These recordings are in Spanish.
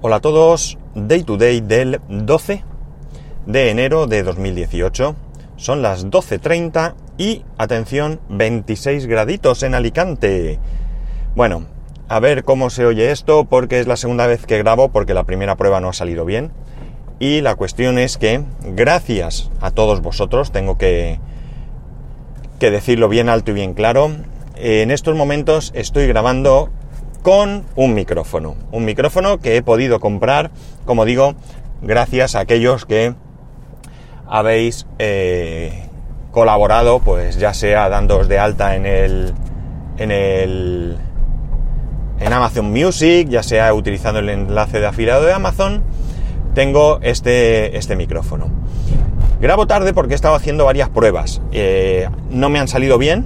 Hola a todos, Day to Day del 12 de enero de 2018. Son las 12.30 y, atención, 26 graditos en Alicante. Bueno, a ver cómo se oye esto porque es la segunda vez que grabo porque la primera prueba no ha salido bien. Y la cuestión es que, gracias a todos vosotros, tengo que, que decirlo bien alto y bien claro, en estos momentos estoy grabando con un micrófono. Un micrófono que he podido comprar, como digo, gracias a aquellos que habéis eh, colaborado, pues ya sea dándoos de alta en el, en el, en Amazon Music, ya sea utilizando el enlace de afiliado de Amazon, tengo este, este micrófono. Grabo tarde porque he estado haciendo varias pruebas. Eh, no me han salido bien,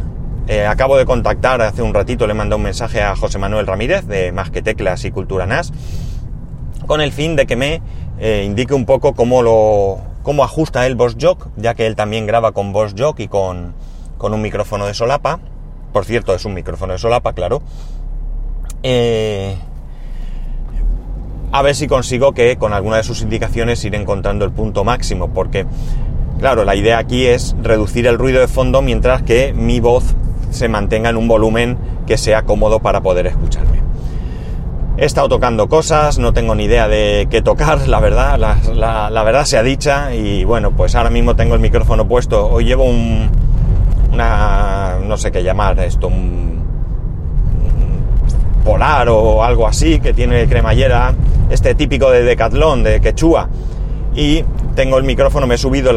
eh, acabo de contactar hace un ratito, le mandé un mensaje a José Manuel Ramírez de Más que Teclas y Cultura NAS, con el fin de que me eh, indique un poco cómo lo cómo ajusta el Boss Jock, ya que él también graba con Boss Jock y con, con un micrófono de solapa. Por cierto, es un micrófono de solapa, claro. Eh, a ver si consigo que con alguna de sus indicaciones ir encontrando el punto máximo, porque claro, la idea aquí es reducir el ruido de fondo mientras que mi voz se mantenga en un volumen que sea cómodo para poder escucharme. He estado tocando cosas, no tengo ni idea de qué tocar, la verdad, la, verdad sea dicha, y bueno, pues ahora mismo tengo el micrófono puesto, hoy llevo un, no sé qué llamar esto, un, polar o algo así, que tiene cremallera, este típico de Decathlon, de Quechua, y tengo el micrófono, me he subido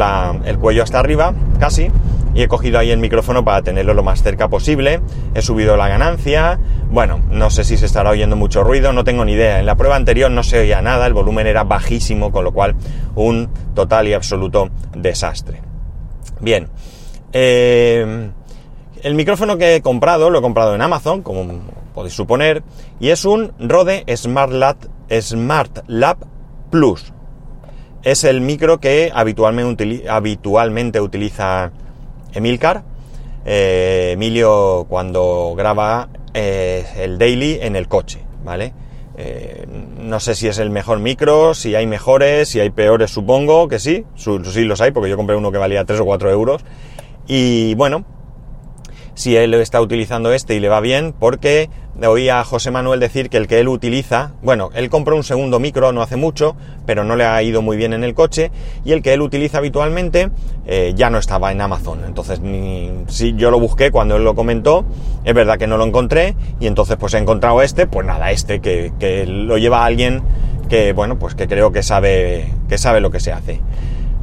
el cuello hasta arriba, casi, y he cogido ahí el micrófono para tenerlo lo más cerca posible, he subido la ganancia, bueno, no sé si se estará oyendo mucho ruido, no tengo ni idea, en la prueba anterior no se oía nada, el volumen era bajísimo, con lo cual un total y absoluto desastre. Bien, eh, el micrófono que he comprado, lo he comprado en Amazon, como podéis suponer, y es un Rode Smart Lab, Smart Lab Plus. Es el micro que habitualmente, habitualmente utiliza Emilcar. Eh, Emilio cuando graba el daily en el coche, ¿vale? Eh, no sé si es el mejor micro, si hay mejores, si hay peores, supongo que sí, sí los hay, porque yo compré uno que valía 3 o 4 euros. Y bueno, si él está utilizando este y le va bien, porque oí a José Manuel decir que el que él utiliza, bueno, él compró un segundo micro no hace mucho, pero no le ha ido muy bien en el coche, y el que él utiliza habitualmente eh, ya no estaba en Amazon. Entonces, ni, si yo lo busqué cuando él lo comentó, es verdad que no lo encontré, y entonces pues he encontrado este, pues nada, este que, lo lleva alguien que, bueno, pues que creo que sabe, que sabe lo que se hace.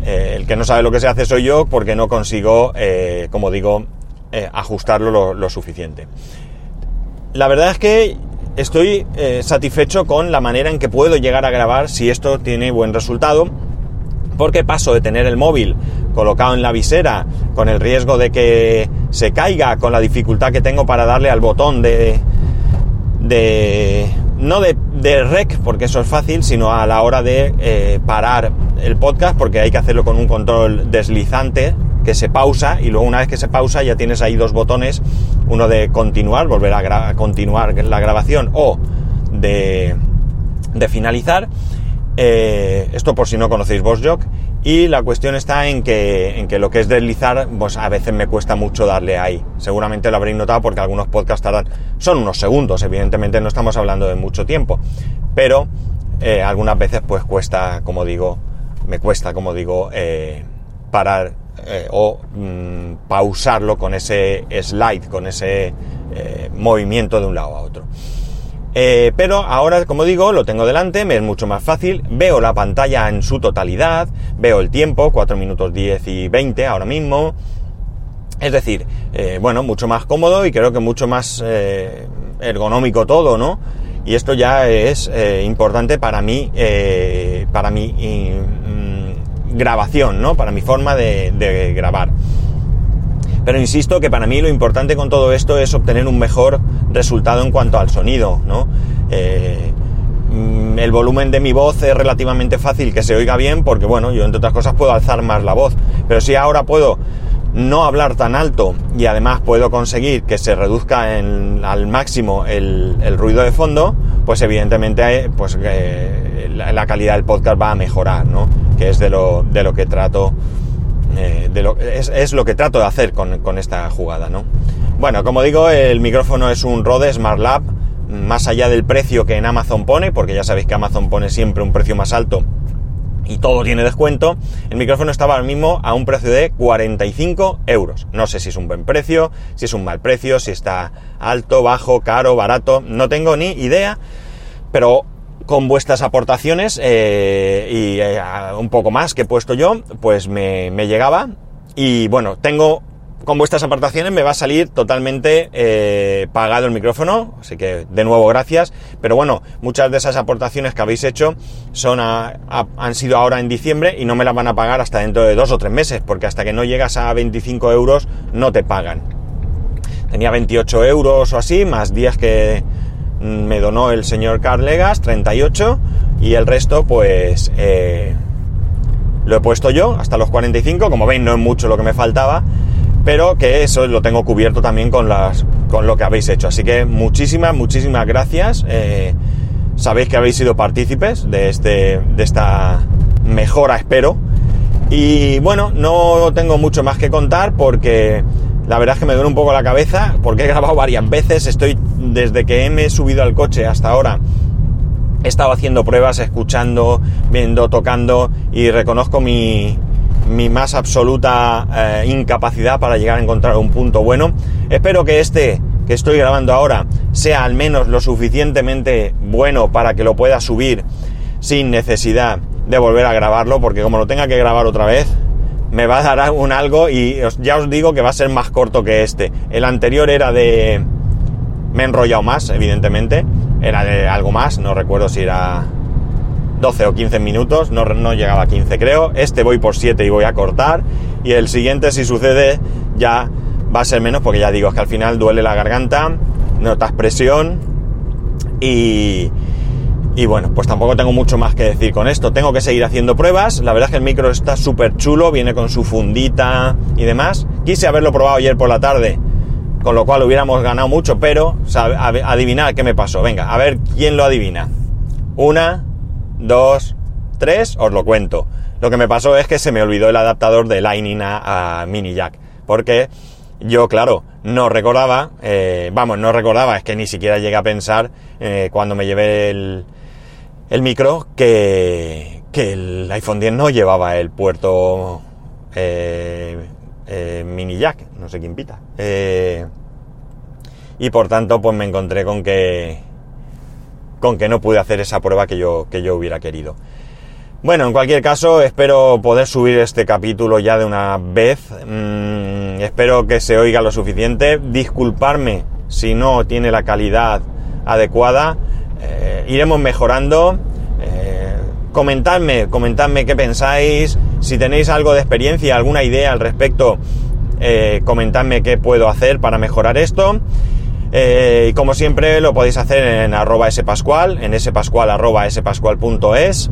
Eh, el que no sabe lo que se hace soy yo porque no consigo, eh, como digo, eh, ajustarlo lo, suficiente. La verdad es que estoy eh, satisfecho con la manera en que puedo llegar a grabar si esto tiene buen resultado, porque paso de tener el móvil colocado en la visera con el riesgo de que se caiga, con la dificultad que tengo para darle al botón de... de no de, rec, porque eso es fácil, sino a la hora de eh, parar el podcast, porque hay que hacerlo con un control deslizante que se pausa y luego una vez que se pausa ya tienes ahí dos botones, uno de continuar, volver a, continuar la grabación o de, de finalizar. Eh, esto por si no conocéis VoxJock. Y la cuestión está en que, en que lo que es deslizar, pues a veces me cuesta mucho darle ahí. Seguramente lo habréis notado porque algunos podcasts tardan, son unos segundos, evidentemente no estamos hablando de mucho tiempo, pero eh, algunas veces pues cuesta, como digo, me cuesta, como digo, eh, parar eh, o mm, pausarlo con ese slide, con ese eh, movimiento de un lado a otro. Eh, pero ahora, como digo, lo tengo delante, me es mucho más fácil, veo la pantalla en su totalidad, veo el tiempo, 4 minutos 10 y 20 ahora mismo. Es decir, bueno, mucho más cómodo y creo que mucho más ergonómico todo, ¿no? Y esto ya es importante para mí, para mí grabación, ¿no? Para mi forma de, grabar. Pero insisto que para mí lo importante con todo esto es obtener un mejor resultado en cuanto al sonido, ¿no? Eh, el volumen de mi voz es relativamente fácil que se oiga bien porque, bueno, yo entre otras cosas puedo alzar más la voz. Pero si ahora puedo no hablar tan alto y además puedo conseguir que se reduzca al máximo el, ruido de fondo, pues evidentemente pues, eh, eh, la, calidad del podcast va a mejorar, ¿no? Que es de lo, de lo que trato, eh, de lo, es, es, lo que trato de hacer con, con, esta jugada, ¿no? Bueno, como digo, el micrófono es un Rode Smart Lab, más allá del precio que en Amazon pone, porque ya sabéis que Amazon pone siempre un precio más alto y todo tiene descuento, el micrófono estaba ahora mismo a un precio de 45 euros. No sé si es un buen precio, si es un mal precio, si está alto, bajo, caro, barato, no tengo ni idea, pero con vuestras aportaciones eh, y eh, un poco más que he puesto yo, pues me, me llegaba. Y bueno, tengo con vuestras aportaciones me va a salir totalmente eh, pagado el micrófono, así que de nuevo gracias. Pero bueno, muchas de esas aportaciones que habéis hecho son han sido ahora en diciembre y no me las van a pagar hasta dentro de dos o tres meses, porque hasta que no llegas a 25 euros no te pagan. Tenía 28 euros o así, más días que me donó el señor Carlegas, 38, y el resto pues eh, lo he puesto yo hasta los 45, como veis no es mucho lo que me faltaba pero que eso lo tengo cubierto también con, las, con lo que habéis hecho. Así que muchísimas, muchísimas gracias. Eh, sabéis que habéis sido partícipes de, este, de esta mejora, espero. Y bueno, no tengo mucho más que contar porque la verdad es que me duele un poco la cabeza porque he grabado varias veces. Estoy, desde que me he subido al coche hasta ahora, he estado haciendo pruebas, escuchando, viendo, tocando y reconozco mi, mi más absoluta eh, incapacidad para llegar a encontrar un punto bueno. Espero que este que estoy grabando ahora sea al menos lo suficientemente bueno para que lo pueda subir sin necesidad de volver a grabarlo, porque como lo tenga que grabar otra vez, me va a dar un algo y ya os digo que va a ser más corto que este. El anterior era de... Me he enrollado más, evidentemente. Era de algo más, no recuerdo si era 12 o 15 minutos, no, no llegaba a 15 creo. Este voy por 7 y voy a cortar. Y el siguiente, si sucede, ya va a ser menos porque ya digo, es que al final duele la garganta, notas presión y, y bueno, pues tampoco tengo mucho más que decir con esto. Tengo que seguir haciendo pruebas. La verdad es que el micro está súper chulo, viene con su fundita y demás. Quise haberlo probado ayer por la tarde, con lo cual hubiéramos ganado mucho, pero adivinar qué me pasó. Venga, a ver quién lo adivina. Una, dos, tres, os lo cuento. Lo que me pasó es que se me olvidó el adaptador de Lightning a, mini jack. Porque yo, claro, no recordaba, eh, vamos, no recordaba, es que ni siquiera llegué a pensar eh, cuando me llevé el, el micro que, el iPhone 10 no llevaba el puerto eh, mini jack, no sé quién pita. y por tanto, pues me encontré con que con que no pude hacer esa prueba que yo, que yo hubiera querido. Bueno, en cualquier caso, espero poder subir este capítulo ya de una vez. Mm, espero que se oiga lo suficiente. Disculparme si no tiene la calidad adecuada. Iremos mejorando. Eh, comentadme, comentadme qué pensáis. Si tenéis algo de experiencia, alguna idea al respecto, eh, comentadme qué puedo hacer para mejorar esto. Eh, y como siempre lo podéis hacer en arroba spascual, en spascual arroba spascual.es.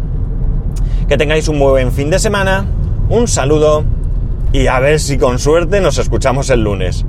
Que tengáis un muy buen fin de semana, un saludo y a ver si con suerte nos escuchamos el lunes.